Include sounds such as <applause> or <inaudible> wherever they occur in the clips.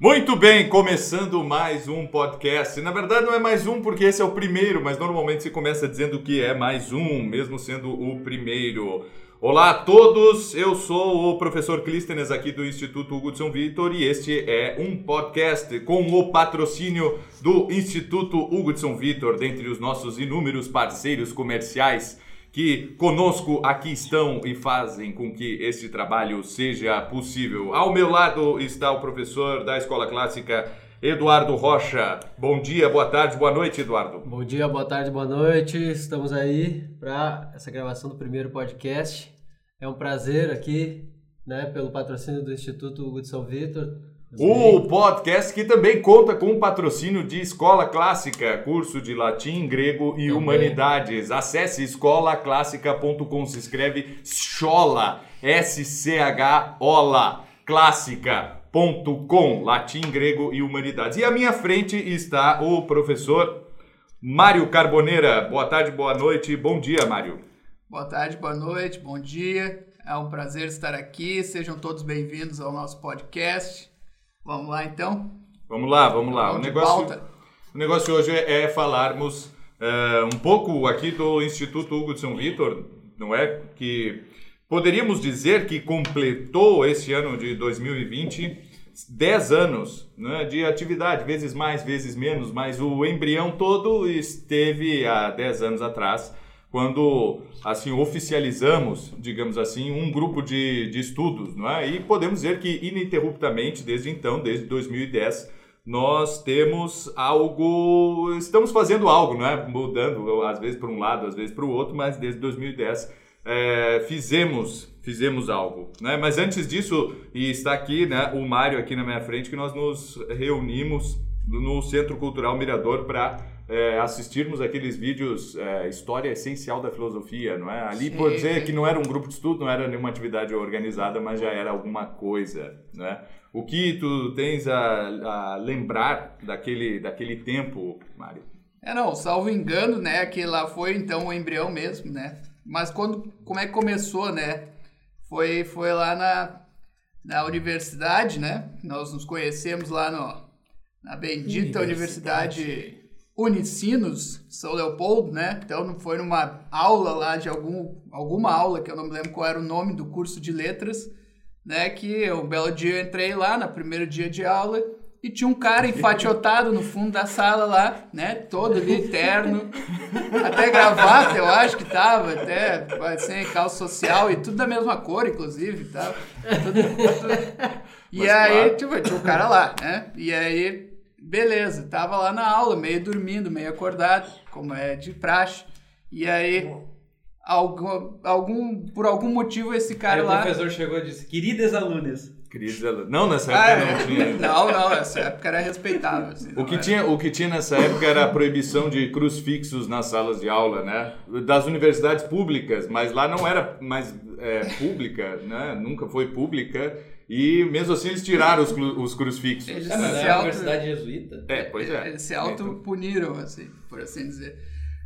Muito bem, começando mais um podcast. Na verdade, não é mais um porque esse é o primeiro, mas normalmente se começa dizendo que é mais um, mesmo sendo o primeiro. Olá a todos, eu sou o professor Clístenes aqui do Instituto Hugo de São Vitor e este é um podcast com o patrocínio do Instituto Hugo de São Vitor, dentre os nossos inúmeros parceiros comerciais que conosco aqui estão e fazem com que este trabalho seja possível. Ao meu lado está o professor da Escola Clássica, Eduardo Rocha. Bom dia, boa tarde, boa noite, Eduardo. Bom dia, boa tarde, boa noite. Estamos aí para essa gravação do primeiro podcast. É um prazer aqui, né, pelo patrocínio do Instituto Hugo de São Vitor, o podcast que também conta com o patrocínio de Escola Clássica, curso de latim, grego e também. humanidades. Acesse escolaclássica.com, se escreve Schola, S-C-H-O-L-A, clássica.com, latim, grego e humanidades. E à minha frente está o professor Mário Carboneira. Boa tarde, boa noite, bom dia, Mário. Boa tarde, boa noite, bom dia. É um prazer estar aqui. Sejam todos bem-vindos ao nosso podcast. Vamos lá então? Vamos lá, vamos lá. Vamos o negócio, o negócio hoje é, é falarmos uh, um pouco aqui do Instituto Hugo de São Vitor, não é? Que poderíamos dizer que completou esse ano de 2020 10 anos né, de atividade, vezes mais, vezes menos, mas o embrião todo esteve há 10 anos atrás quando assim oficializamos, digamos assim, um grupo de, de estudos, não é? E podemos dizer que ininterruptamente, desde então, desde 2010, nós temos algo, estamos fazendo algo, não é? Mudando às vezes para um lado, às vezes para o outro, mas desde 2010 é, fizemos fizemos algo, né? Mas antes disso, e está aqui, né, o Mário aqui na minha frente, que nós nos reunimos no Centro Cultural Mirador para é, assistirmos aqueles vídeos é, História Essencial da Filosofia, não é? Ali pode dizer que não era um grupo de estudo, não era nenhuma atividade organizada, mas já era alguma coisa, não é? O que tu tens a, a lembrar daquele, daquele tempo, Mário? É, não, salvo engano, né, que lá foi então o embrião mesmo, né? Mas quando, como é que começou, né? Foi, foi lá na, na universidade, né? Nós nos conhecemos lá no, na bendita universidade, universidade Unicinos, São Leopoldo, né? Então foi numa aula lá de algum, alguma aula que eu não me lembro qual era o nome do curso de letras, né? Que um belo dia eu entrei lá, no primeiro dia de aula, e tinha um cara enfatiotado no fundo da sala lá, né? Todo ali, terno, até gravata, eu acho que tava, até sem assim, calça social e tudo da mesma cor, inclusive, tava. Tudo, tudo. E Mas, aí, claro. tipo, tinha um cara lá, né? E aí Beleza, tava lá na aula, meio dormindo, meio acordado, como é de praxe. E aí, algum, algum, por algum motivo, esse cara aí lá. O professor chegou e disse: Queridas alunas. Queridos alunos. Não, nessa época ah, não tinha. <laughs> Não, não, nessa época era respeitável. Assim, o, que tinha, o que tinha nessa época era a proibição de crucifixos nas salas de aula, né? Das universidades públicas, mas lá não era mais é, pública, né? Nunca foi pública. E mesmo assim eles tiraram os, os crucifixos. Eles é, mas é a universidade jesuíta. É, pois é. Eles se autopuniram, assim, por assim dizer.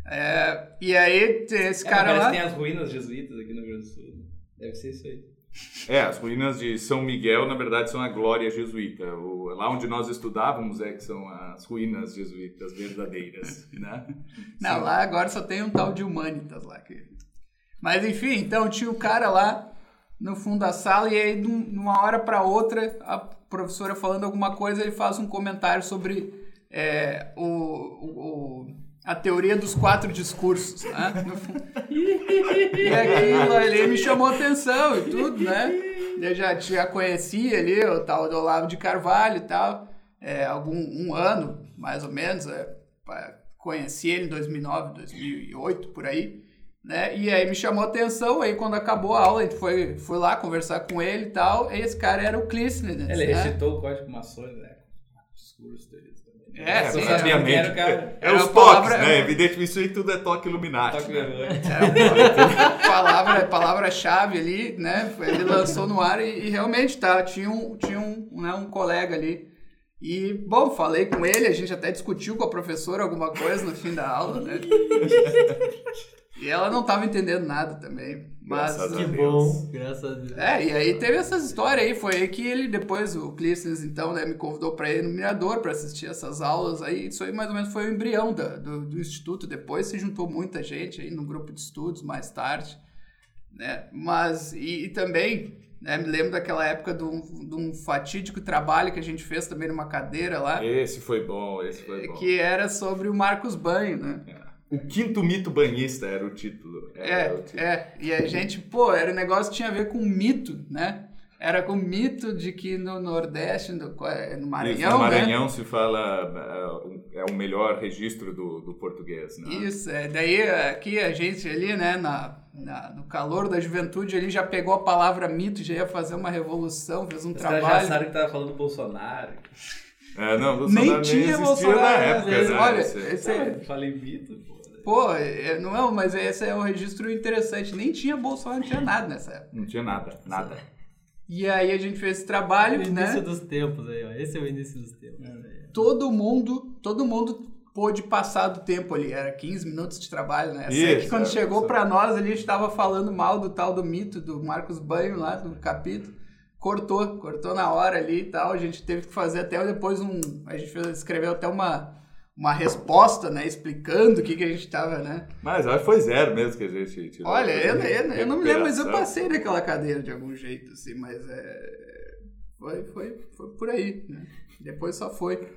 É, e aí esse é, cara lá... tem as ruínas jesuítas aqui no Rio Grande do Sul. Deve ser isso aí. É, as ruínas de São Miguel, na verdade, são a glória jesuíta. O, lá onde nós estudávamos é que são as ruínas jesuítas verdadeiras, <laughs> né? Não, lá agora só tem um tal de Humanitas lá. Que... Mas enfim, então tinha o cara lá no fundo da sala e aí de uma hora para outra a professora falando alguma coisa ele faz um comentário sobre é, o, o, a teoria dos quatro discursos né? e aquilo ali me chamou atenção e tudo né? Eu já, já conhecia ali o tal do Olavo de Carvalho e tal é, algum um ano mais ou menos é, conheci ele em 2009 2008 por aí né? E aí me chamou a atenção, aí quando acabou a aula, a gente foi, foi lá conversar com ele e tal, e esse cara era o Clístenes, né? Ele recitou o código maçônico, né? Discurso dele também. É, é sim, sabiamente. É, é os toques, né? Evidentemente, isso aí tudo é toque Illuminati. Toque né? é, palavra, palavra-chave ali, né? Ele lançou no ar e, e, realmente tá, tinha um, tinha um, né, um colega ali. E, bom, falei com ele, a gente até discutiu com a professora alguma coisa no fim da aula, né? <laughs> E ela não estava entendendo nada também. Mas, graças que bom, graças a Deus. É, e aí teve essas histórias aí, foi aí que ele depois, o Clístenes, então, né, me convidou para ir no Mirador para assistir essas aulas aí, isso aí mais ou menos foi o embrião da, do, do Instituto, depois se juntou muita gente aí no grupo de estudos mais tarde, né, mas, e, e também, né, me lembro daquela época de um, de um fatídico trabalho que a gente fez também numa cadeira lá. Esse foi bom, esse foi bom. Que era sobre o Marcos Banho, né. É. O quinto mito banhista era o título. Era é, o título. é. E a gente, pô, era um negócio que tinha a ver com mito, né? Era com o mito de que no Nordeste, no, é, no Maranhão. Isso, no? Maranhão né? se fala. É, é o melhor registro do, do português, né? Isso, é. Daí aqui a gente ali, né, na, na, no calor da juventude, ele já pegou a palavra mito, já ia fazer uma revolução, fez um Os trabalho. já sabem que tava falando do Bolsonaro. É, não, Bolsonaro nem, nem tinha Bolsonaro na época, né? Olha, esse, é... Falei mito, pô. Pô, é, não é, mas esse é um registro interessante. Nem tinha Bolsonaro, não tinha nada nessa época. Não tinha nada, nada. E aí a gente fez esse trabalho, o né? início dos tempos aí, ó. Esse é o início dos tempos. É. Todo mundo, todo mundo pôde passar do tempo ali. Era 15 minutos de trabalho, né? Isso, Sei que quando é, chegou para nós ali, a gente estava falando mal do tal do mito do Marcos Banho lá, do capítulo. Cortou, cortou na hora ali e tal. A gente teve que fazer até depois um... A gente escreveu até uma uma resposta, né? Explicando o que, que a gente tava, né? Mas acho que foi zero mesmo que a gente tirou. Olha, eu, eu, eu, não me lembro, mas eu passei naquela cadeira de algum jeito, assim, mas é... Foi, foi, foi por aí, né? Depois só foi.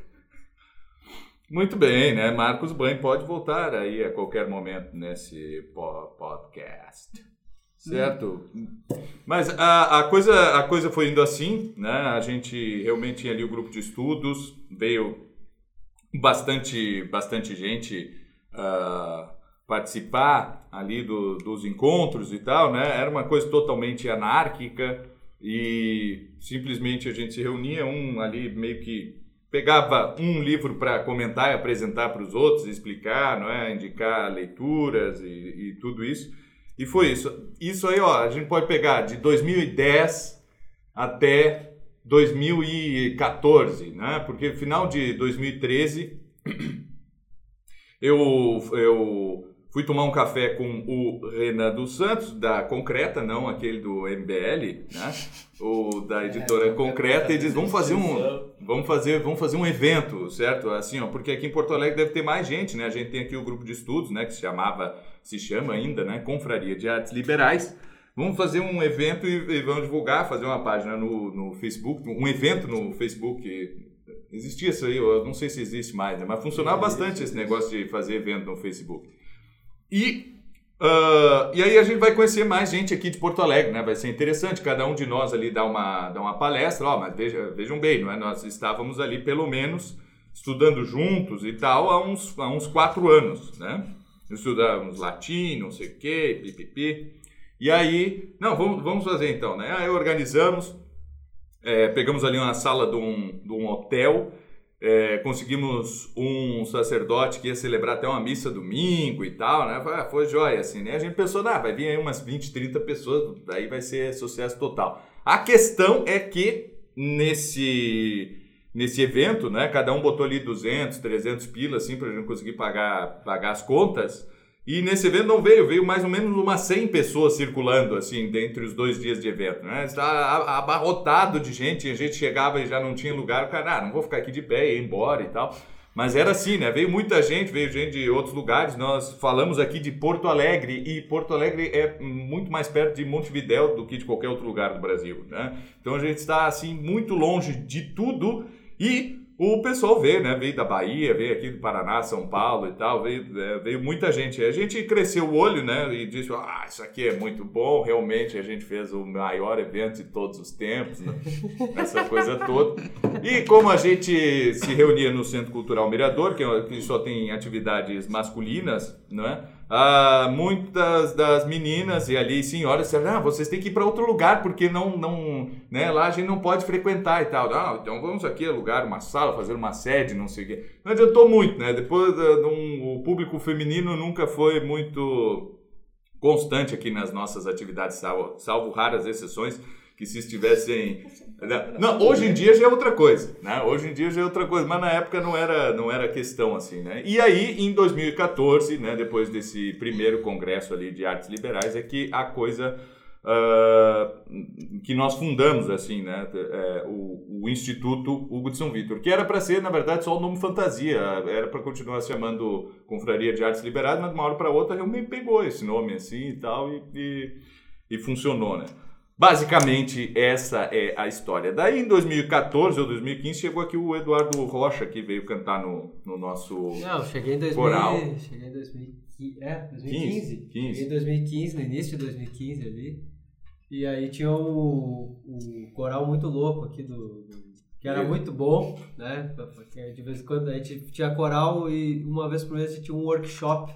Muito bem, né? Marcos Banho pode voltar aí a qualquer momento nesse podcast. Certo? Hum. Mas a, a, coisa, a coisa foi indo assim, né? A gente realmente tinha ali o grupo de estudos, veio bastante, bastante gente uh, participar ali do, dos encontros e tal, né? Era uma coisa totalmente anárquica e simplesmente a gente se reunia, um ali meio que pegava um livro para comentar e apresentar para os outros, explicar, não é? indicar leituras e, e, tudo isso. E foi isso. Isso aí, ó, a gente pode pegar de 2010 até 2014, né? Porque final de 2013 eu, eu fui tomar um café com o Renan dos Santos, da Concreta, não aquele do MBL, né? O da editora é, Concreta, e diz: vamos fazer um. Vamos fazer, vamos fazer um evento, certo? Assim, ó, porque aqui em Porto Alegre deve ter mais gente, né? A gente tem aqui o grupo de estudos, né? Que se chamava, se chama ainda, né? Confraria de Artes Liberais. Vamos fazer um evento e, e vamos divulgar, fazer uma página no, no Facebook, um evento no Facebook. Existia isso aí, eu não sei se existe mais, né? mas funcionava bastante esse negócio de fazer evento no Facebook. E, uh, e aí a gente vai conhecer mais gente aqui de Porto Alegre, né? Vai ser interessante, cada um de nós ali dá uma, dá uma palestra, ó, mas veja, vejam bem, não é? nós estávamos ali pelo menos estudando juntos e tal há uns, há uns quatro anos, né? Estudamos latim, não sei o quê, pipipi. E aí, não, vamos, vamos fazer então, né? Aí organizamos, é, pegamos ali uma sala de um, de um hotel, é, conseguimos um sacerdote que ia celebrar até uma missa domingo e tal, né? Foi, foi jóia, assim, né? A gente pensou, ah, vai vir aí umas 20, 30 pessoas, daí vai ser sucesso total. A questão é que nesse nesse evento, né? Cada um botou ali 200, 300 pilas, assim, para gente conseguir pagar, pagar as contas. E nesse evento não veio, veio mais ou menos umas 100 pessoas circulando, assim, dentre os dois dias de evento, né? Está abarrotado de gente, a gente chegava e já não tinha lugar, o cara, ah, não vou ficar aqui de pé, ir embora e tal. Mas era assim, né? Veio muita gente, veio gente de outros lugares. Nós falamos aqui de Porto Alegre e Porto Alegre é muito mais perto de Montevidéu do que de qualquer outro lugar do Brasil, né? Então a gente está assim muito longe de tudo e o pessoal veio, né? Veio da Bahia, veio aqui do Paraná, São Paulo e tal, veio, é, veio muita gente. A gente cresceu o olho, né? E disse, ah, isso aqui é muito bom, realmente a gente fez o maior evento de todos os tempos, né? <laughs> essa coisa toda. E como a gente se reunia no Centro Cultural Mirador, que, é que só tem atividades masculinas, né? Ah, muitas das meninas e ali senhoras disseram, ah, vocês têm que ir para outro lugar porque não, não, né, lá a gente não pode frequentar e tal. Ah, então vamos aqui alugar uma sala, fazer uma sede, não sei o quê. Não adiantou muito, né? Depois um, o público feminino nunca foi muito constante aqui nas nossas atividades, salvo, salvo raras exceções. Que se estivessem não, hoje em dia já é outra coisa, né? Hoje em dia já é outra coisa, mas na época não era não era questão assim, né? E aí em 2014, né, depois desse primeiro congresso ali de artes liberais é que a coisa uh, que nós fundamos assim, né, é, o, o, Instituto Hugo de São Vitor, que era para ser na verdade só o nome fantasia, era para continuar se chamando Confraria de Artes Liberais, mas de uma hora para outra realmente pegou esse nome assim e tal e, e, e funcionou, né? Basicamente, essa é a história. Daí, em 2014 ou 2015, chegou aqui o Eduardo Rocha, que veio cantar no, no nosso Não, cheguei em 2000, coral. Cheguei em 2015, é, 2015. 15, 15. Cheguei em 2015, no início de 2015 ali. E aí tinha o, o coral muito louco aqui do, do que era muito bom, né? Porque de vez em quando a gente tinha coral e uma vez por mês a gente tinha um workshop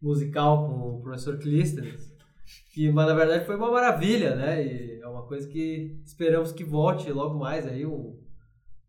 musical com o professor Clístenes. Que, mas na verdade foi uma maravilha, né? E é uma coisa que esperamos que volte logo mais aí. Um,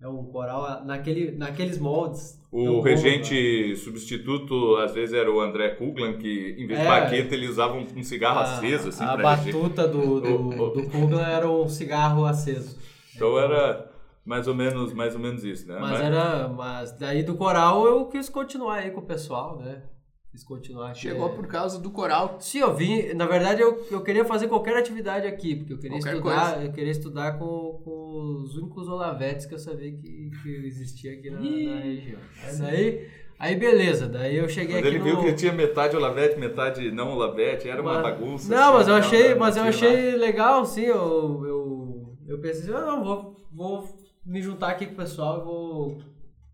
é um coral naquele, naqueles moldes. O regente bom, né? substituto, às vezes, era o André Kuglan, que em vez é, de baqueta ele usava um, um cigarro a, aceso. Assim, a batuta do, do, <laughs> do Kuglan era um cigarro aceso. Então era mais ou menos, mais ou menos isso, né? Mas, mas, era, mas daí do coral eu quis continuar aí com o pessoal, né? Quis continuar. Chegou é... por causa do coral. Sim, eu vim. Na verdade, eu, eu queria fazer qualquer atividade aqui, porque eu queria qualquer estudar. Coisa. Eu queria estudar com, com os únicos olavetes que eu sabia que, que existia aqui na, na região. Isso aí. Aí beleza, daí eu cheguei mas aqui. Ele no... viu que tinha metade Olavete, metade não Olavete, era uma bagunça. Não, assim, mas eu achei, mas eu achei legal, sim. Eu, eu, eu pensei assim, ah, não, vou, vou me juntar aqui com o pessoal e vou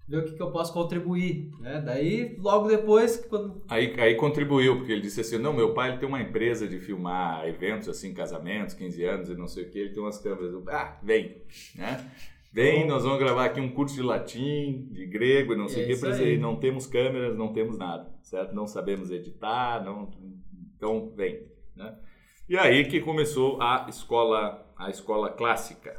ver o que, que eu posso contribuir, né? Daí, logo depois... Quando... Aí, aí contribuiu, porque ele disse assim, não, meu pai ele tem uma empresa de filmar eventos, assim, casamentos, 15 anos e não sei o que, ele tem umas câmeras. Ah, vem, né? Vem, nós vamos gravar aqui um curso de latim, de grego e não sei o que, para dizer, não temos câmeras, não temos nada, certo? Não sabemos editar, não... então vem, né? E aí que começou a escola, a escola clássica,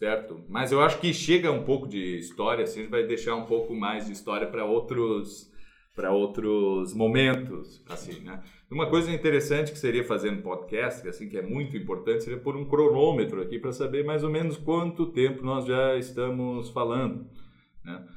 certo? Mas eu acho que chega um pouco de história, assim, a gente vai deixar um pouco mais de história para outros para outros momentos, assim, né? Uma coisa interessante que seria fazer um podcast, assim, que é muito importante, seria pôr um cronômetro aqui para saber mais ou menos quanto tempo nós já estamos falando, né?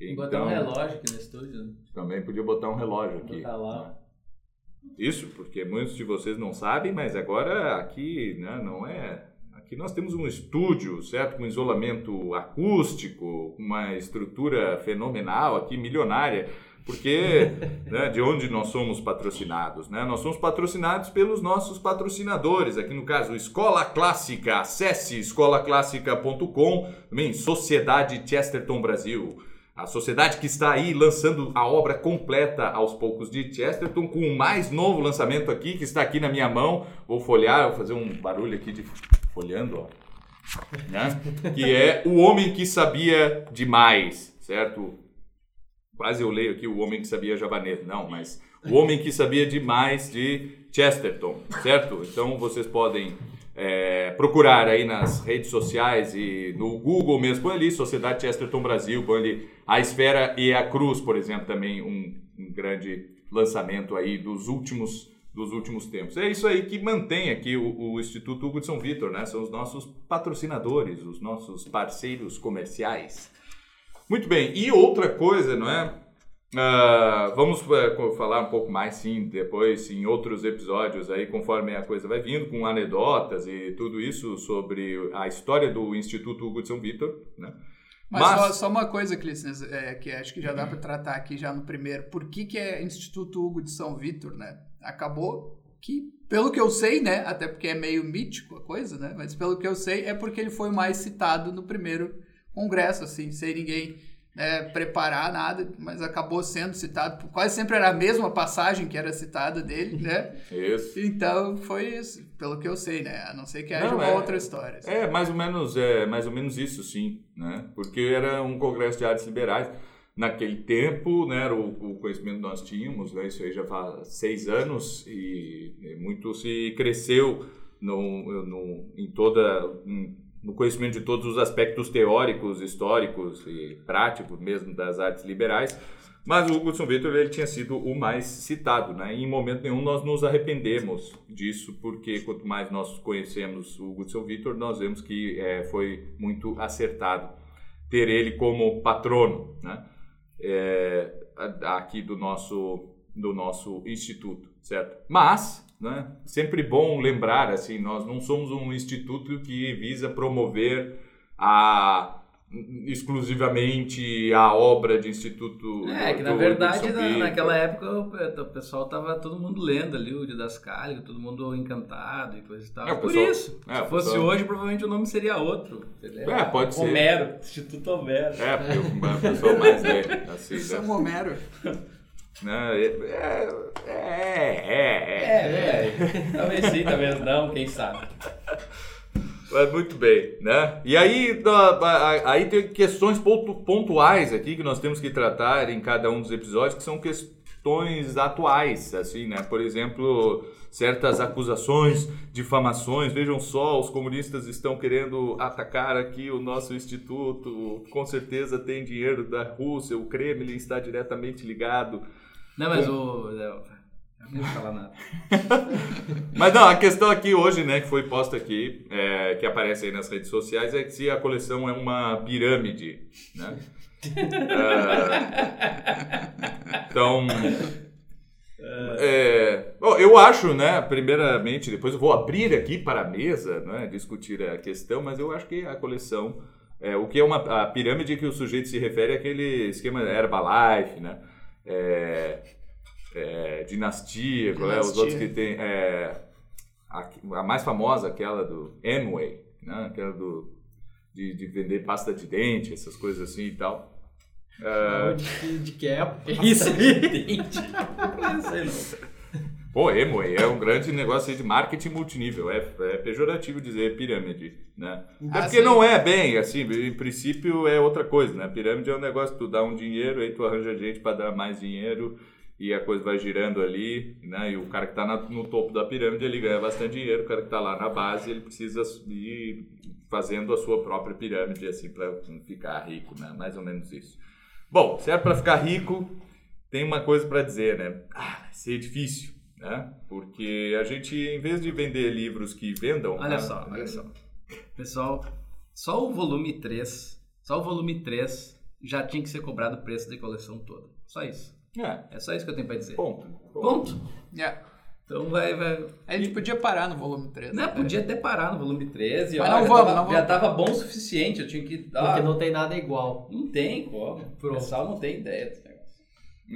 Então, botar um relógio aqui no estúdio. Também podia botar um relógio aqui. Botar lá. Né? Isso, porque muitos de vocês não sabem, mas agora aqui né, não é que nós temos um estúdio, certo, com isolamento acústico, uma estrutura fenomenal aqui, milionária, porque <laughs> né, de onde nós somos patrocinados? Né? Nós somos patrocinados pelos nossos patrocinadores, aqui no caso Escola Clássica, acesse escolaclássica.com, também Sociedade Chesterton Brasil, a sociedade que está aí lançando a obra completa aos poucos de Chesterton, com o mais novo lançamento aqui, que está aqui na minha mão. Vou folhear, vou fazer um barulho aqui de folhando, ó. Né? Que é O Homem que Sabia Demais, certo? Quase eu leio aqui O Homem que Sabia Javanês. Não, mas O Homem que Sabia Demais de Chesterton, certo? Então vocês podem é, procurar aí nas redes sociais e no Google mesmo, põe ali Sociedade Chesterton Brasil, põe ali A Esfera e a Cruz, por exemplo, também um, um grande lançamento aí dos últimos dos últimos tempos. É isso aí que mantém aqui o, o, Instituto Hugo de São Vitor, né? São os nossos patrocinadores, os nossos parceiros comerciais. Muito bem, e outra coisa, não é? Uh, vamos uh, falar um pouco mais, sim, depois, em outros episódios aí, conforme a coisa vai vindo, com anedotas e tudo isso sobre a história do Instituto Hugo de São Vitor, né? Mas, Mas... Só, só, uma coisa, Clístenes, é, que acho que já dá para tratar aqui já no primeiro. Por que, que é Instituto Hugo de São Vitor, né? Acabou que, pelo que eu sei, né? Até porque é meio mítico a coisa, né? Mas pelo que eu sei, é porque ele foi mais citado no primeiro congresso, assim, sem ninguém né, preparar nada, mas acabou sendo citado. Quase sempre era a mesma passagem que era citada dele, né? <laughs> Isso. Então foi isso, pelo que eu sei, né? A não ser que haja não, uma é, outra história. Assim. É mais ou menos, é mais ou menos isso, sim, né? Porque era um congresso de artes liberais. Naquele tempo, né, era o, o conhecimento que nós tínhamos, né, isso aí já faz seis anos e, muito se cresceu no, no, em toda no conhecimento de todos os aspectos teóricos, históricos e práticos mesmo das artes liberais, mas o Hudson Victor ele tinha sido o mais citado, né? E em momento nenhum nós nos arrependemos disso, porque quanto mais nós conhecemos o Hudson Victor, nós vemos que é, foi muito acertado ter ele como patrono, né? É, aqui do nosso do nosso instituto, certo? Mas, né? Sempre bom lembrar assim, nós não somos um instituto que visa promover a exclusivamente a obra de instituto. É, que na verdade na, naquela época o, pessoal tava todo mundo lendo ali o Didascálico, todo mundo encantado e coisa e tal. É, Por pessoal, isso, é, se fosse pessoal... hoje provavelmente o nome seria outro. É, pode ser. Homero, Instituto Homero. É, porque o pessoal mais <laughs> é assim. Isso né? é Homero. Não, é, é, é, é, é, é. Talvez sim, talvez não, quem sabe. Mas muito bem, né? E aí, aí tem questões pontuais aqui que nós temos que tratar em cada um dos episódios, que são questões atuais, assim, né? Por exemplo, certas acusações, difamações. Vejam só, os comunistas estão querendo atacar aqui o nosso instituto. Com certeza tem dinheiro da Rússia, o Kremlin está diretamente ligado. Não, mas o não vou falar nada. <laughs> Mas não, a questão aqui hoje, né, que foi posta aqui, é, que aparece aí nas redes sociais, é que se a coleção é uma pirâmide, né? é, então, é, bom, eu acho, né, primeiramente, depois eu vou abrir aqui para a mesa, né, discutir a questão, mas eu acho que a coleção, é, o que é uma a pirâmide que o sujeito se refere é aquele esquema Herbalife, né? É, é, Dinastia, Dinastia. É, os outros que tem. É, a, a, mais famosa, aquela do Amway, né? aquela do, de, de vender pasta de dente, essas coisas assim e tal. Uh, de, de que época? <laughs> <laughs> Isso aí. dente. Pô, Amway é um grande negócio de marketing multinível. É, é pejorativo dizer pirâmide, né? É ah, porque sim. não é bem, assim, em princípio é outra coisa, né? Pirâmide é um negócio, tu dá um dinheiro, aí tu arranja gente para dar mais dinheiro e a coisa vai girando ali, né? E o cara que está no topo da pirâmide ele ganha bastante dinheiro, o cara que está lá na base ele precisa ir fazendo a sua própria pirâmide assim para ficar rico, né? Mais ou menos isso. Bom, se é para ficar rico, tem uma coisa para dizer, né? Ah, vai ser difícil, né? Porque a gente, em vez de vender livros que vendam. Olha né? só, olha só. Pessoal, só o volume 3, só o volume 3 já tinha que ser cobrado o preço da coleção toda. Só isso. É. É só isso que eu tenho pra dizer. Ponto. Ponto. É. Então vai, vai. A gente podia parar no volume 13. Não, né? podia até parar no volume 13. Mas ó, não vamos, tava, não vamos. Já tava bom o suficiente, eu tinha que. Ah, Porque não tem nada igual. Não tem como. O pessoal não tem ideia desse negócio.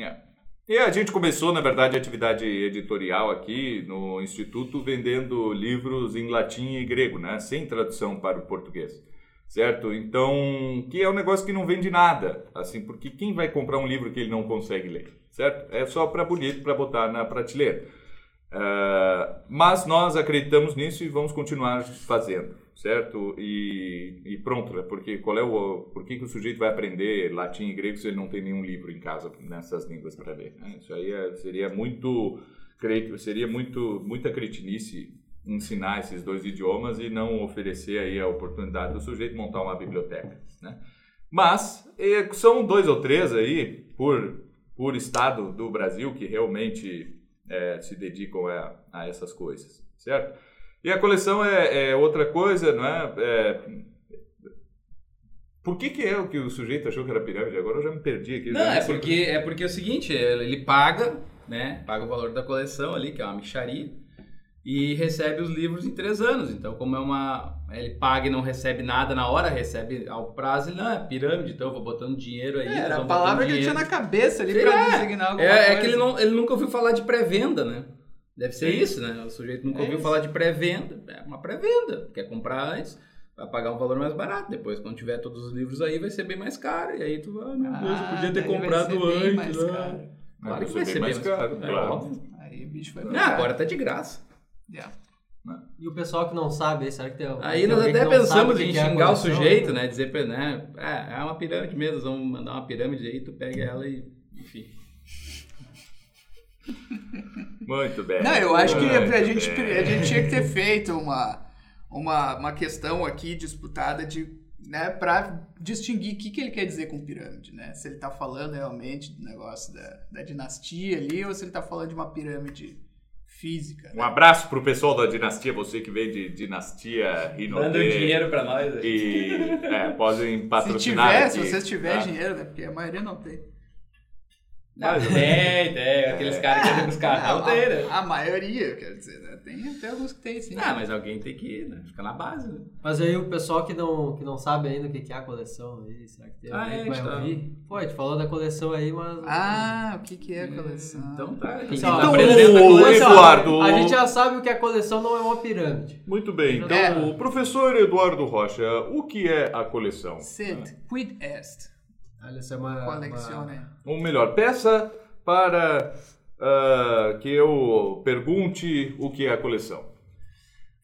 É. E a gente começou, na verdade, a atividade editorial aqui no Instituto vendendo livros em latim e grego, né? Sem tradução para o português certo? Então, que é um negócio que não vende nada, assim, porque quem vai comprar um livro que ele não consegue ler, certo? É só para bonito, para botar na prateleira. Uh, mas nós acreditamos nisso e vamos continuar fazendo, certo? E, e pronto, né? porque qual é o, por que, que o sujeito vai aprender latim e grego se ele não tem nenhum livro em casa nessas línguas para ler? Né? Isso aí é, seria muito, seria muito, muita cretinice ensinar esses dois idiomas e não oferecer aí a oportunidade do sujeito montar uma biblioteca, né? Mas são dois ou três aí por, por estado do Brasil que realmente é, se dedicam a, a, essas coisas, certo? E a coleção é, é outra coisa, não é? é por que, que é o que o sujeito achou que era pirâmide? Agora eu já me perdi aqui. Não, é porque, é porque é o seguinte, ele paga, né? Paga o valor da coleção ali, que é uma micharia e recebe os livros em três anos. Então, como é uma. Ele paga e não recebe nada na hora, recebe ao prazo, ele não, é pirâmide, então eu vou botando dinheiro aí. É, era a palavra que ele tinha na cabeça ali para é, designar alguma é, coisa. É que ele, não, ele nunca ouviu falar de pré-venda, né? Deve ser Sim. isso, né? O sujeito nunca é ouviu isso. falar de pré-venda. É uma pré-venda. Quer comprar antes, vai pagar um valor mais barato. Depois, quando tiver todos os livros aí, vai ser bem mais caro. E aí tu vai, ah, meu Deus, eu podia ter comprado antes. Né? caro. Claro que vai ser bem mais caro. caro. É óbvio. Aí o bicho vai. Não, agora tá de graça. Yeah. Né? E o pessoal que não sabe, será que tem Aí nós até pensamos em é xingar o sujeito, né? Dizer pra né? É, é uma pirâmide mesmo, vamos mandar uma pirâmide aí, tu pega ela e. Enfim. <laughs> Muito bem. Não, eu acho que a gente, a gente tinha que ter feito uma, uma, uma questão aqui disputada de né, para distinguir o que, que ele quer dizer com pirâmide, né? Se ele está falando realmente do negócio da, da dinastia ali ou se ele está falando de uma pirâmide física. Um né? abraço pro pessoal da dinastia, você que vem de dinastia Rinode. Manda dinheiro para nós. E é, podem patrocinar. Se tiver, aqui, se vocês tiverem tá? dinheiro, né? Porque a maioria não tem. Não, tem, tem. Aqueles caras que andam com os carros. Não tem, né? A maioria, eu quero dizer, né? Tem até alguns que tem, sim. Ah, mas alguém tem que né? ficar na base, né? Mas aí o pessoal que não, que não sabe ainda o que é a coleção aí, será que tem ah, alguém é, que vai tá. ouvir? Pô, a gente falou da coleção aí, mas... Ah, o que que é a coleção? Então tá. Então, então o Eduardo... A gente já sabe o que a coleção não é uma pirâmide. Muito bem. Então, é. o professor Eduardo Rocha, o que é a coleção? Sid, quid est? Essa é uma, Uma... Ou melhor, peça para uh, que eu pergunte o que é a coleção.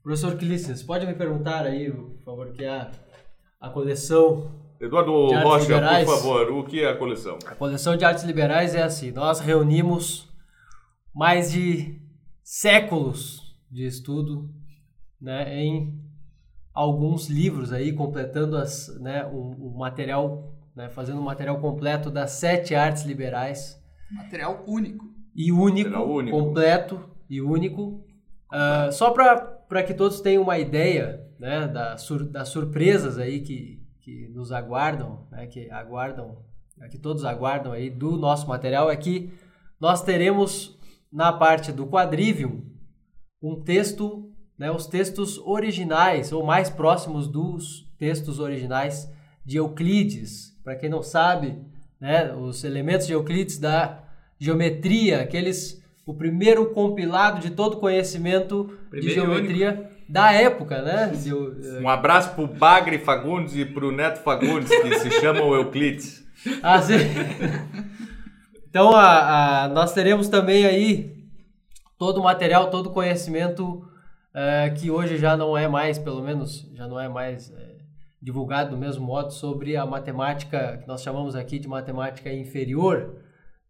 Professor Clícias, pode me perguntar aí, por favor, o que é a coleção Eduardo Rocha, liberais. por favor, o que é a coleção? A coleção de artes liberais é assim: nós reunimos mais de séculos de estudo né, em alguns livros aí, completando as, né, um, um material né, fazendo um material completo das sete artes liberais. Material único. E único, único. completo e único. Uh, só para que todos tenham uma ideia né, da sur, das surpresas aí que, que nos aguardam, né, que aguardam, né, que todos aguardam aí do nosso material, é que nós teremos na parte do quadrivium um texto, né, os textos originais ou mais próximos dos textos originais de Euclides, para quem não sabe, né, os elementos de Euclides da geometria, aqueles o primeiro compilado de todo conhecimento primeiro de geometria da época, né? <laughs> De, um abraço pro Bagre Fagundes e pro Neto Fagundes, que se chamam Euclides. <laughs> Ah, sim. Então, a, a, nós teremos também aí todo o material, todo o conhecimento é, que hoje já não é mais, pelo menos, já não é mais é, divulgado do mesmo modo sobre a matemática que nós chamamos aqui de matemática inferior,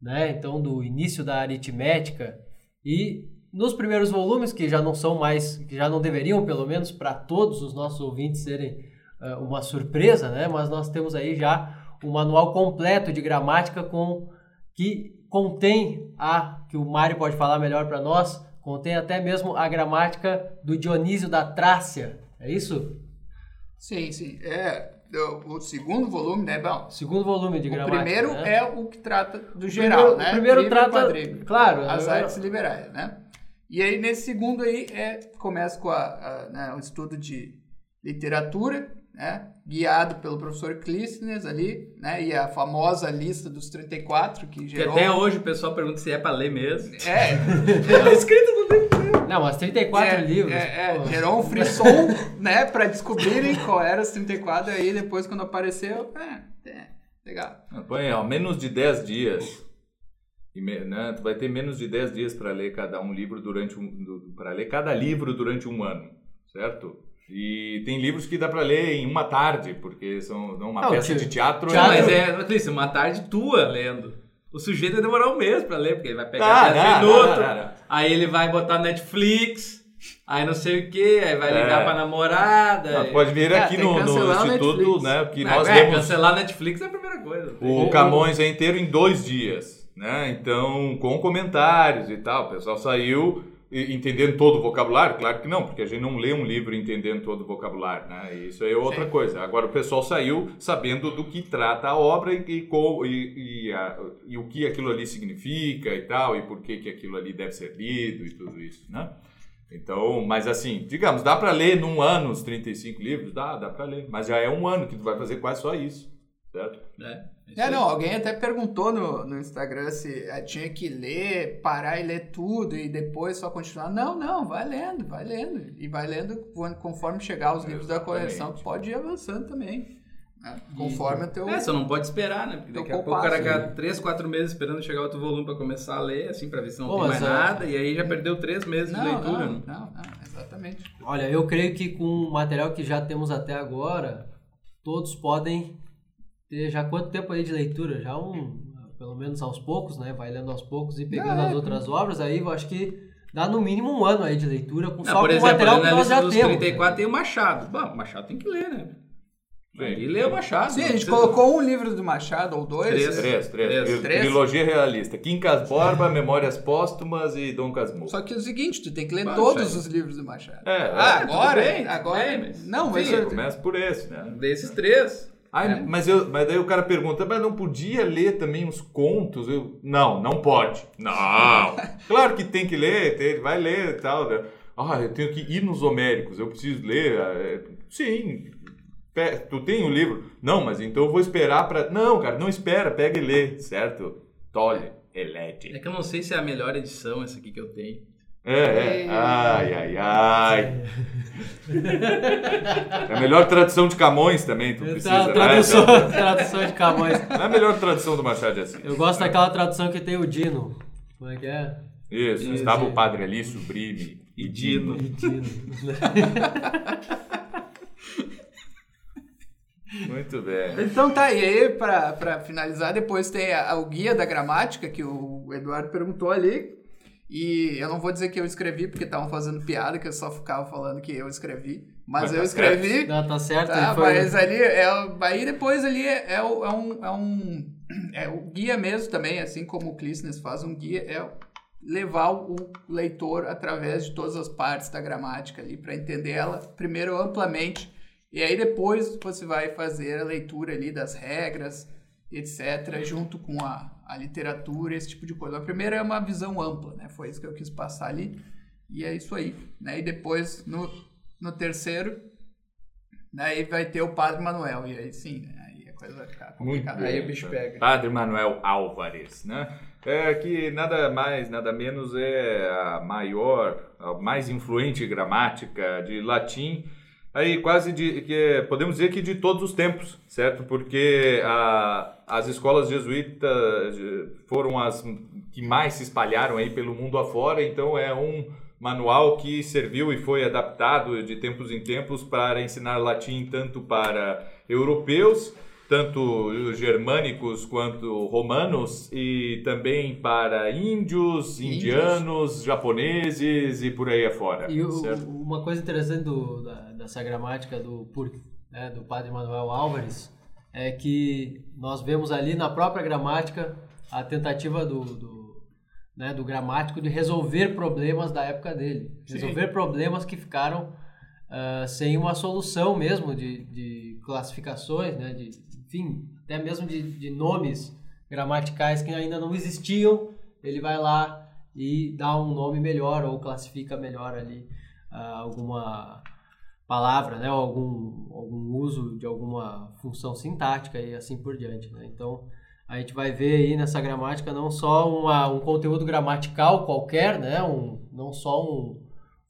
né? Então do início da aritmética e nos primeiros volumes que já não são mais, que já não deveriam pelo menos para todos os nossos ouvintes serem uh, uma surpresa, né? Mas nós temos aí já um manual completo de gramática com que contém a que o Mário pode falar melhor para nós, contém até mesmo a gramática do Dionísio da Trácia. É isso? Sim, sim. É, o segundo volume, né? Bom, segundo volume de gramática. O primeiro né? é o que trata do geral, o primeiro, né? O primeiro trata, quadrígio, claro, as eu... artes liberais, né? E aí nesse segundo aí é começa com a, a né, o estudo de literatura, né? Guiado pelo professor Clístenes ali, né? E a famosa lista dos 34 que gerou. Que até hoje o pessoal pergunta se é para ler mesmo. É, é <laughs> escrito no livro. Não, mas 34 é, livros. É, é, gerou um frisson, <laughs> né, pra descobrirem qual era os 34, aí depois quando apareceu, é, é legal. Põe, ó, menos de 10 dias. E, né, tu vai ter menos de 10 dias para ler cada um livro durante um para ler cada livro durante um ano, certo? E tem livros que dá para ler em uma tarde, porque são uma não, peça de teatro. teatro mas é, Clícia, uma tarde tua lendo. O sujeito vai demorar um mês pra ler, porque ele vai pegar ah, 10 minutos, aí ele vai botar Netflix, aí não sei o que, aí vai ligar é. pra namorada. Não, pode vir aqui no, no Instituto, né? Porque nós é, cancelar Netflix é a primeira coisa. O Camões é inteiro em dois dias, né? Então, com comentários e tal, o pessoal saiu entendendo todo o vocabulário? Claro que não, porque a gente não lê um livro entendendo todo o vocabulário, né? Isso é outra Sim. coisa. Agora o pessoal saiu sabendo do que trata a obra e, e, e, a, e, o que aquilo ali significa e tal, e por que, que aquilo ali deve ser lido e tudo isso, né? Então, mas assim, digamos, dá para ler num ano os 35 livros? Dá, dá para ler. Mas já é um ano que tu vai fazer quase só isso, certo? É. É, não, alguém até perguntou no, no Instagram se eh, tinha que ler, parar e ler tudo e depois só continuar. Não, não, vai lendo, vai lendo. E vai lendo conforme chegar os livros da coleção, pode ir avançando também. Né? Conforme e, o teu. É, só não pode esperar, né? Porque daqui a pouco o cara fica 3, 4 meses esperando chegar outro volume para começar a ler, assim, para ver se não Pô, tem mais nada, e aí já perdeu 3 meses não, de leitura. Não, né? não, não, exatamente. Olha, eu creio que com o material que já temos até agora, todos podem ter já quanto tempo aí de leitura? Já um, pelo menos aos poucos, né? Vai lendo aos poucos e pegando é, as outras obras, aí eu acho que dá no mínimo um ano aí de leitura com não, só por com exemplo, o material que nós já temos. 34 tem o Machado. Bom, o Machado tem que ler, né? E lê o Machado. Sim, a gente colocou um livro do Machado, ou dois. Três, três, três. três. Trilogia realista. Quincas Borba, Memórias Póstumas e Dom Casmurro. Só que é o seguinte, tu tem que ler Mas, todos os livros do Machado. É, ah, é, agora? Bem, agora? Bem, mas... Não, mas... Sim, eu... começa por esse, né? Desses três. É. mas, eu, mas daí o cara pergunta, mas não podia ler também os contos? Eu, não, não pode. Não! <laughs> claro que tem que ler, tem, vai ler e tal. Né? Ah, eu tenho que ir nos homéricos, eu preciso ler. É, sim, Tu tem o um livro? Não, mas então eu vou esperar para. Não, cara, não espera, pega e lê, certo? Tole, elete. É que eu não sei se é a melhor edição essa aqui que eu tenho. É, é. Ai, ai, ai. É a melhor tradução de Camões também, tu precisa. Né? Tradução, ah, <laughs> tradução de Camões. É a melhor tradução do Machado de Assis. Eu gosto daquela tradução que tem o Dino. Como é que é? Isso, Isso estava o padre ali, sublime. E Dino. E Dino. <laughs> Muito bem. Então tá, e aí, pra, pra finalizar, depois tem a, o guia da gramática, que o Eduardo perguntou ali. E eu não vou dizer que eu escrevi, porque estavam fazendo piada, que eu só ficava falando que eu escrevi. Mas, mas eu tá escrevi. Não, tá certo. Tá, foi... Mas ali, é, aí depois ali é, é, um, é um. <clears throat> É o guia mesmo também, assim como o Clístenes faz um guia, é levar o leitor através de todas as partes da gramática ali, para entender ela, primeiro amplamente e aí depois você vai fazer a leitura ali das regras, etc., junto com a, a literatura, esse tipo de coisa. A primeira é uma visão ampla, né? Foi isso que eu quis passar ali. E é isso aí. Né? E depois, no, no terceiro, aí vai ter o Padre Manuel. E aí sim, né? aí a coisa vai ficar complicada. Aí o bicho pega. Padre Manuel Álvares, né? É que nada mais, nada menos é a maior, a mais influente gramática de latim aí quase de que podemos dizer que de todos os tempos, certo? Porque a, as escolas jesuítas foram as que mais se espalharam aí pelo mundo afora, então é um manual que serviu e foi adaptado de tempos em tempos para ensinar latim tanto para europeus tanto germânicos quanto romanos e também para índios, índios. indianos, japoneses e por aí afora. E o, uma coisa interessante do, da, dessa gramática do, né, do padre Manuel Álvares é que nós vemos ali na própria gramática a tentativa do, do, né, do gramático de resolver problemas da época dele. Sim. Resolver problemas que ficaram uh, sem uma solução mesmo de, de classificações, né, de, enfim, até mesmo de, de nomes gramaticais que ainda não existiam, ele vai lá e dá um nome melhor ou classifica melhor ali uh, alguma palavra, né, ou algum, algum uso de alguma função sintática e assim por diante. Né? Então, a gente vai ver aí nessa gramática não só uma, um conteúdo gramatical qualquer, né, um, não só um,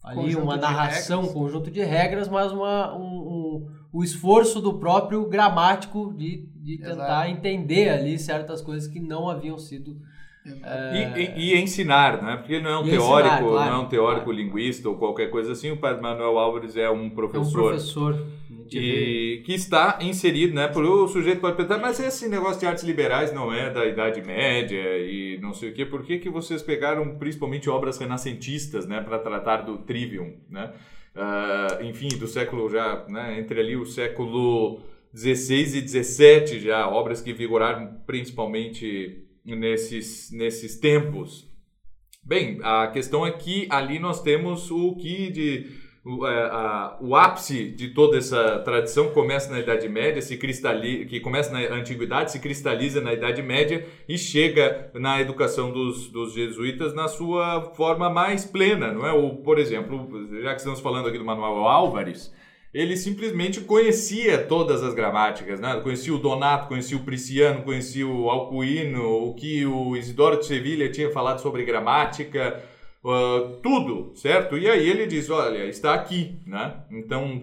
ali conjunto uma narração, um conjunto de regras, mas uma, um, um o esforço do próprio gramático de, de tentar entender ali certas coisas que não haviam sido é... E, e, e, ensinar, né? Porque ele não é um e teórico, ensinar, claro, não é um teórico claro. linguista ou qualquer coisa assim. O Padre Manuel Álvares é um professor. É um professor. E que está inserido, né? Por o sujeito pode pensar, mas esse negócio de artes liberais não é da Idade Média e não sei o quê. Por que, que vocês pegaram principalmente obras renascentistas, né? Para tratar do trivium, né? uh, enfim, do século já, né, entre ali o século 16 e 17 já, obras que vigoraram principalmente nesses, nesses tempos. Bem, a questão é que ali nós temos o que de o, é, a, o ápice de toda essa tradição começa na Idade Média, se cristaliza, que começa na Antiguidade, se cristaliza na Idade Média e chega na educação dos, dos jesuítas na sua forma mais plena, não é? Ou, por exemplo, já que estamos falando aqui do Manuel Álvares, ele simplesmente conhecia todas as gramáticas, né? Conhecia o Donato, conhecia o Prisciano, conhecia o Alcuino, o que o Isidoro de Sevilha tinha falado sobre gramática, Uh, tudo, certo? E aí ele diz, olha, está aqui, né? Então,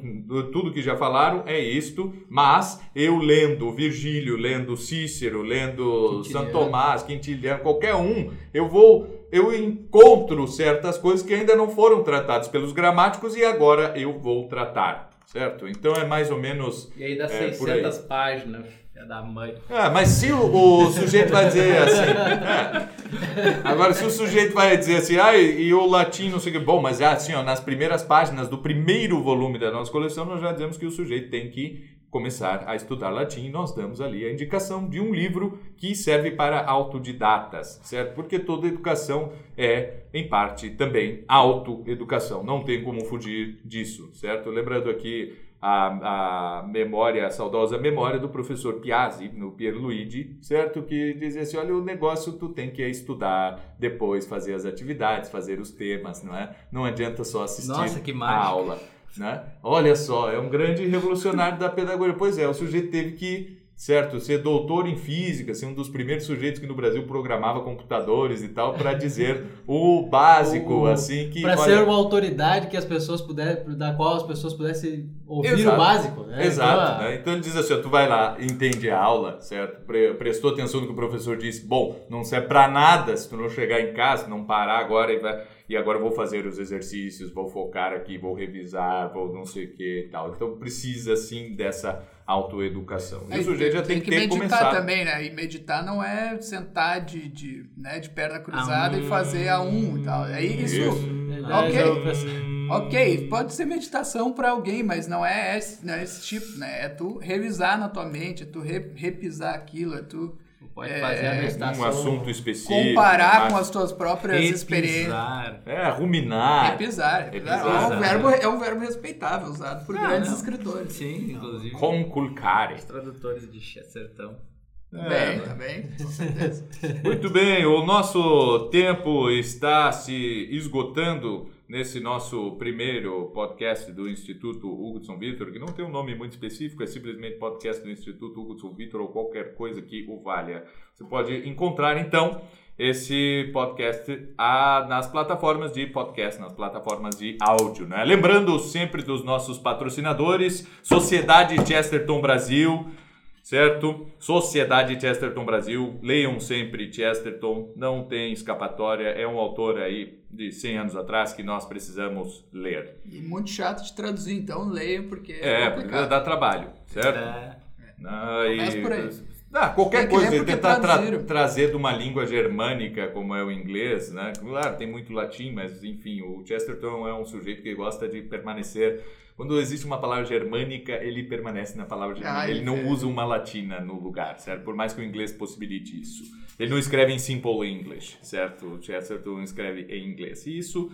tudo que já falaram é isto, mas eu lendo Virgílio, lendo Cícero, lendo Santo Tomás, Quintiliano, qualquer um, eu vou, eu encontro certas coisas que ainda não foram tratadas pelos gramáticos e agora eu vou tratar, certo? Então é mais ou menos. E aí dá é, 600 páginas. É da mãe. Ah, mas se o, o <laughs> sujeito vai dizer assim. É. Agora, se o sujeito vai dizer assim, ah, e o latim não sei o que. Bom, mas é assim, ó, nas primeiras páginas do primeiro volume da nossa coleção, nós já dizemos que o sujeito tem que começar a estudar latim, nós damos ali a indicação de um livro que serve para autodidatas, certo? Porque toda educação é, em parte, também autoeducação. Não tem como fugir disso, certo? Lembrando aqui a, a memória, a saudosa memória do professor Piazzi, no Pierluigi, certo? Que dizia assim, olha, o negócio tu tem que estudar, depois fazer as atividades, fazer os temas, não é? Não adianta só assistir Nossa, que a aula. Né? Olha só, é um grande revolucionário da pedagogia. Pois é, o sujeito teve que certo? Ser doutor em física, ser um dos primeiros sujeitos que no Brasil programava computadores e tal, para dizer o básico, o, assim que. Para ser uma autoridade que as pessoas pudessem, da qual as pessoas pudessem ouvir Exato. o básico, né? Exato. Então, né? então ele diz assim: tu vai lá, entende a aula, certo? Prestou atenção no que o professor disse. Bom, não serve para nada se tu não chegar em casa, não parar agora e vai e agora vou fazer os exercícios, vou focar aqui, vou revisar, vou não sei o que e tal. Então precisa sim dessa autoeducação. E é, o sujeito já tem, tem que, ter meditar começado. também, né? E meditar não é sentar de, de, né, de perna cruzada ah, e fazer a um e tal. É isso. isso. Ok. Ok, pode ser meditação para alguém, mas não é, esse, não é esse tipo, né? É tu revisar na tua mente, é tu re, repisar aquilo, é tu Pode é, fazer a meditação. Um assunto específico. Comparar com as tuas próprias repisar. experiências. É, ruminar. Repisar. repisar. É, um verbo, é um verbo respeitável, usado por ah, grandes não. escritores. Sim, inclusive. Conculcare. Os tradutores de sertão. É, bem, tá bem, com certeza. Muito bem, o nosso tempo está se esgotando nesse nosso primeiro podcast do Instituto Hugo Vitor, que não tem um nome muito específico, é simplesmente podcast do Instituto Hugo Vitor ou qualquer coisa que o valha. Você pode encontrar então esse podcast ah, nas plataformas de podcast, nas plataformas de áudio. Né? Lembrando sempre dos nossos patrocinadores, Sociedade Chesterton Brasil certo? Sociedade Chesterton Brasil, leiam sempre Chesterton, não tem escapatória, é um autor aí de 100 anos atrás que nós precisamos ler. E muito chato de traduzir, então leiam porque é, é complicado. dá trabalho, certo? É. Ah, e, por aí. Ah, qualquer coisa, tentar tra trazer de uma língua germânica como é o inglês, né? Claro, tem muito latim, mas enfim, o Chesterton é um sujeito que gosta de permanecer quando existe uma palavra germânica, ele permanece na palavra germânica. Ah, ele não é. usa uma latina no lugar, certo? Por mais que o inglês possibilite isso. Ele não escreve em simple English, certo? O Chesterton escreve em inglês. E isso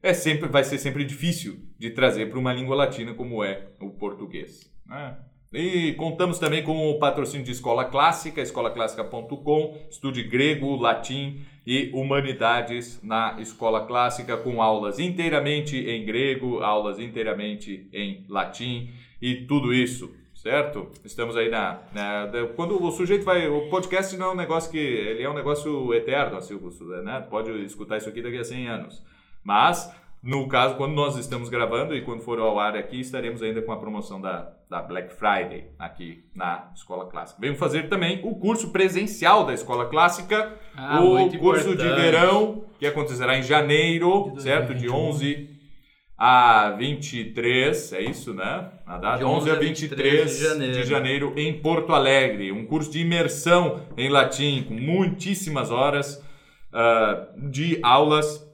é sempre, vai ser sempre difícil de trazer para uma língua latina como é o português. Né? E contamos também com o patrocínio de Escola Clássica, escolaclássica.com, estude grego, latim e humanidades na escola clássica, com aulas inteiramente em grego, aulas inteiramente em latim e tudo isso, certo? Estamos aí na, na, quando o sujeito vai, o podcast não é um negócio que ele é um negócio eterno, assim, né? Pode escutar isso aqui daqui a 100 anos, mas no caso, quando nós estamos gravando e quando for ao ar aqui, estaremos ainda com a promoção da, da Black Friday aqui na Escola Clássica. Venho fazer também o curso presencial da Escola Clássica, ah, o curso importante. de verão, que acontecerá em janeiro, de certo? De 11 a 23, é isso, né? A data, de 11 a 23 de janeiro. de janeiro em Porto Alegre. Um curso de imersão em latim, com muitíssimas horas uh, de aulas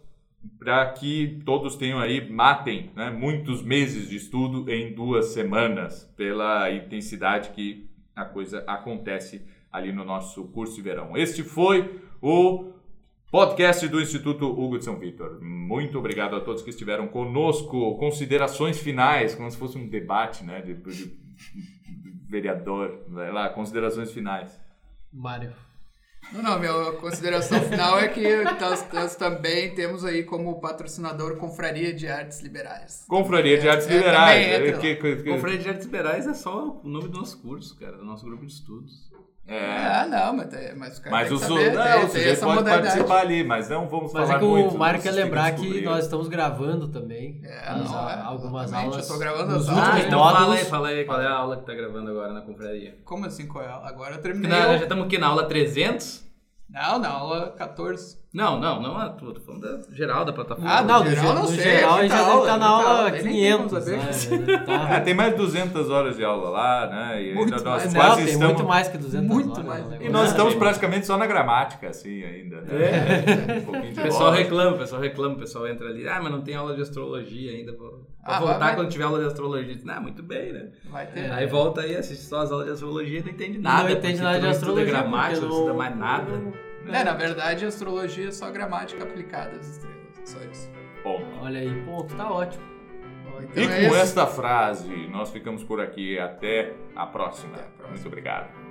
para que todos tenham aí, matem né, muitos meses de estudo em duas semanas, pela intensidade que a coisa acontece ali no nosso curso de verão. Este foi o podcast do Instituto Hugo de São Vitor. Muito obrigado a todos que estiveram conosco. Considerações finais, como se fosse um debate né, de, de vereador. Vai lá, considerações finais. Mário. Não, não, minha consideração final é que nós, nós, também temos aí como patrocinador Confraria de Artes Liberais. Confraria de Artes é, Liberais. É, que, que, que... Confraria de Artes Liberais é só o nome do nosso curso, cara, do nosso grupo de estudos. É. Ah, não, mas, mas o cara mas o, saber, não, tem, o sujeito pode participar ali, mas não vamos mas falar muito. Mas é que o Mário quer lembrar que nós estamos gravando também é, não, é, algumas aulas. Eu tô gravando as aulas. Ah, então fala aí, fala aí qual é a aula que tá gravando agora na confraria. Como assim qual é a aula? Agora eu terminei. Não, já estamos aqui na aula 300? Não, na aula 14. Não, não, não é tudo. Tô falando da geral da plataforma. Ah, não, geral, no, no geral ele já deve estar na aula 500. Né? Tá. É, tem mais de 200 horas de aula lá, né? E muito nós mais. quase não, estamos... muito mais que 200 muito horas. Mais. Né? E nós estamos praticamente só na gramática, assim, ainda. Né? É. Um pouquinho de O pessoal bola. reclama, o pessoal reclama, o pessoal entra ali. Ah, mas não tem aula de astrologia ainda. Vou, ah, voltar vai, quando tiver aula de astrologia. Ah, muito bem, né? Vai ter. Aí volta aí, assiste só as aulas de astrologia e não entende nada. Não entende nada de astrologia. Não gramática, não estuda mais nada. É, na verdade, astrologia é só gramática aplicada às estrelas. Só isso. Ponto. Olha aí, ponto, tá ótimo. Então e é com esta frase, nós ficamos por aqui. Até a próxima. Até a próxima. Muito obrigado.